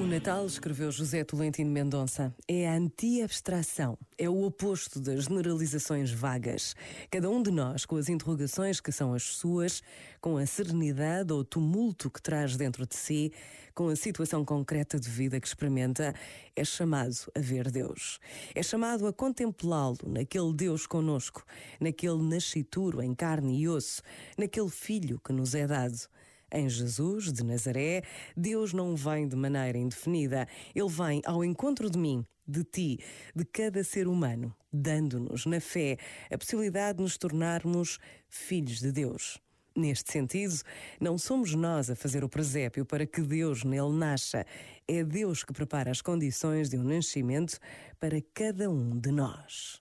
O Natal, escreveu José Tolentino Mendonça, é a anti-abstração, é o oposto das generalizações vagas. Cada um de nós, com as interrogações que são as suas, com a serenidade ou tumulto que traz dentro de si, com a situação concreta de vida que experimenta, é chamado a ver Deus. É chamado a contemplá-lo naquele Deus conosco, naquele nascituro em carne e osso, naquele filho que nos é dado. Em Jesus de Nazaré, Deus não vem de maneira indefinida. Ele vem ao encontro de mim, de ti, de cada ser humano, dando-nos, na fé, a possibilidade de nos tornarmos filhos de Deus. Neste sentido, não somos nós a fazer o presépio para que Deus nele nasça. É Deus que prepara as condições de um nascimento para cada um de nós.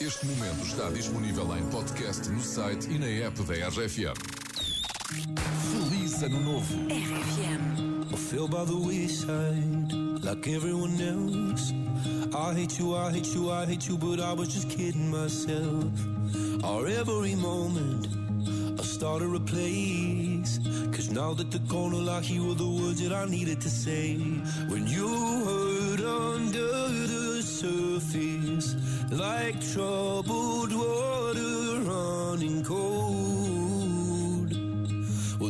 Este momento está disponível em podcast no site e na app da RFM. Feliz Ano Novo. RFM. I feel by the wayside, like everyone else. I hate you, I hate you, I hate you, but I was just kidding myself. Our every moment, I started a place. Cause now that the corner lock, here were the words that I needed to say. When you hurt under the surface, like troubled water running cold.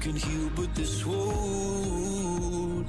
can heal, but this won't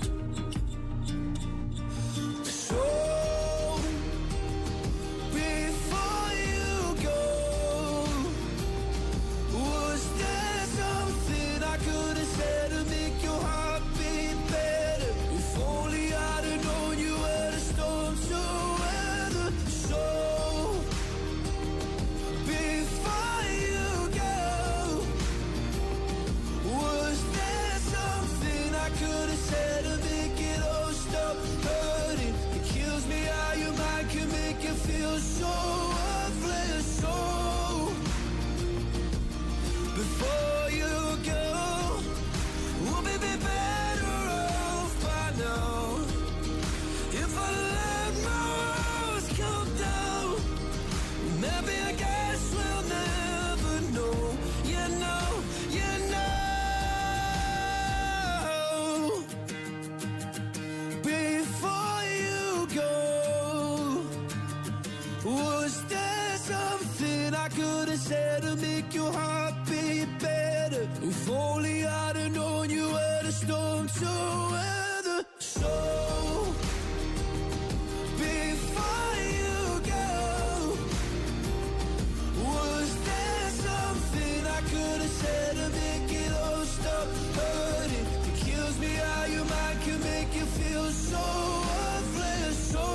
feel so worthless. So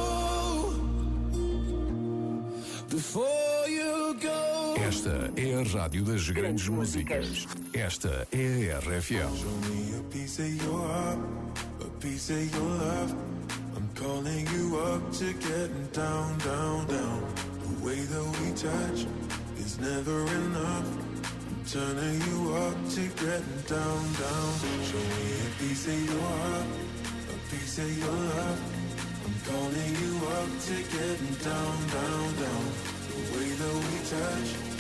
before you go. Esta é a Rádio das Grandes Músicas. Esta é a RFM. Show me a piece of your heart, a piece of your love. I'm calling you up to getting down, down, down. The way that we touch is never enough. I'm turning you up to getting down, down. Show me a piece of your heart, piece of your love. I'm calling you up to getting down, down, down. The way that we touch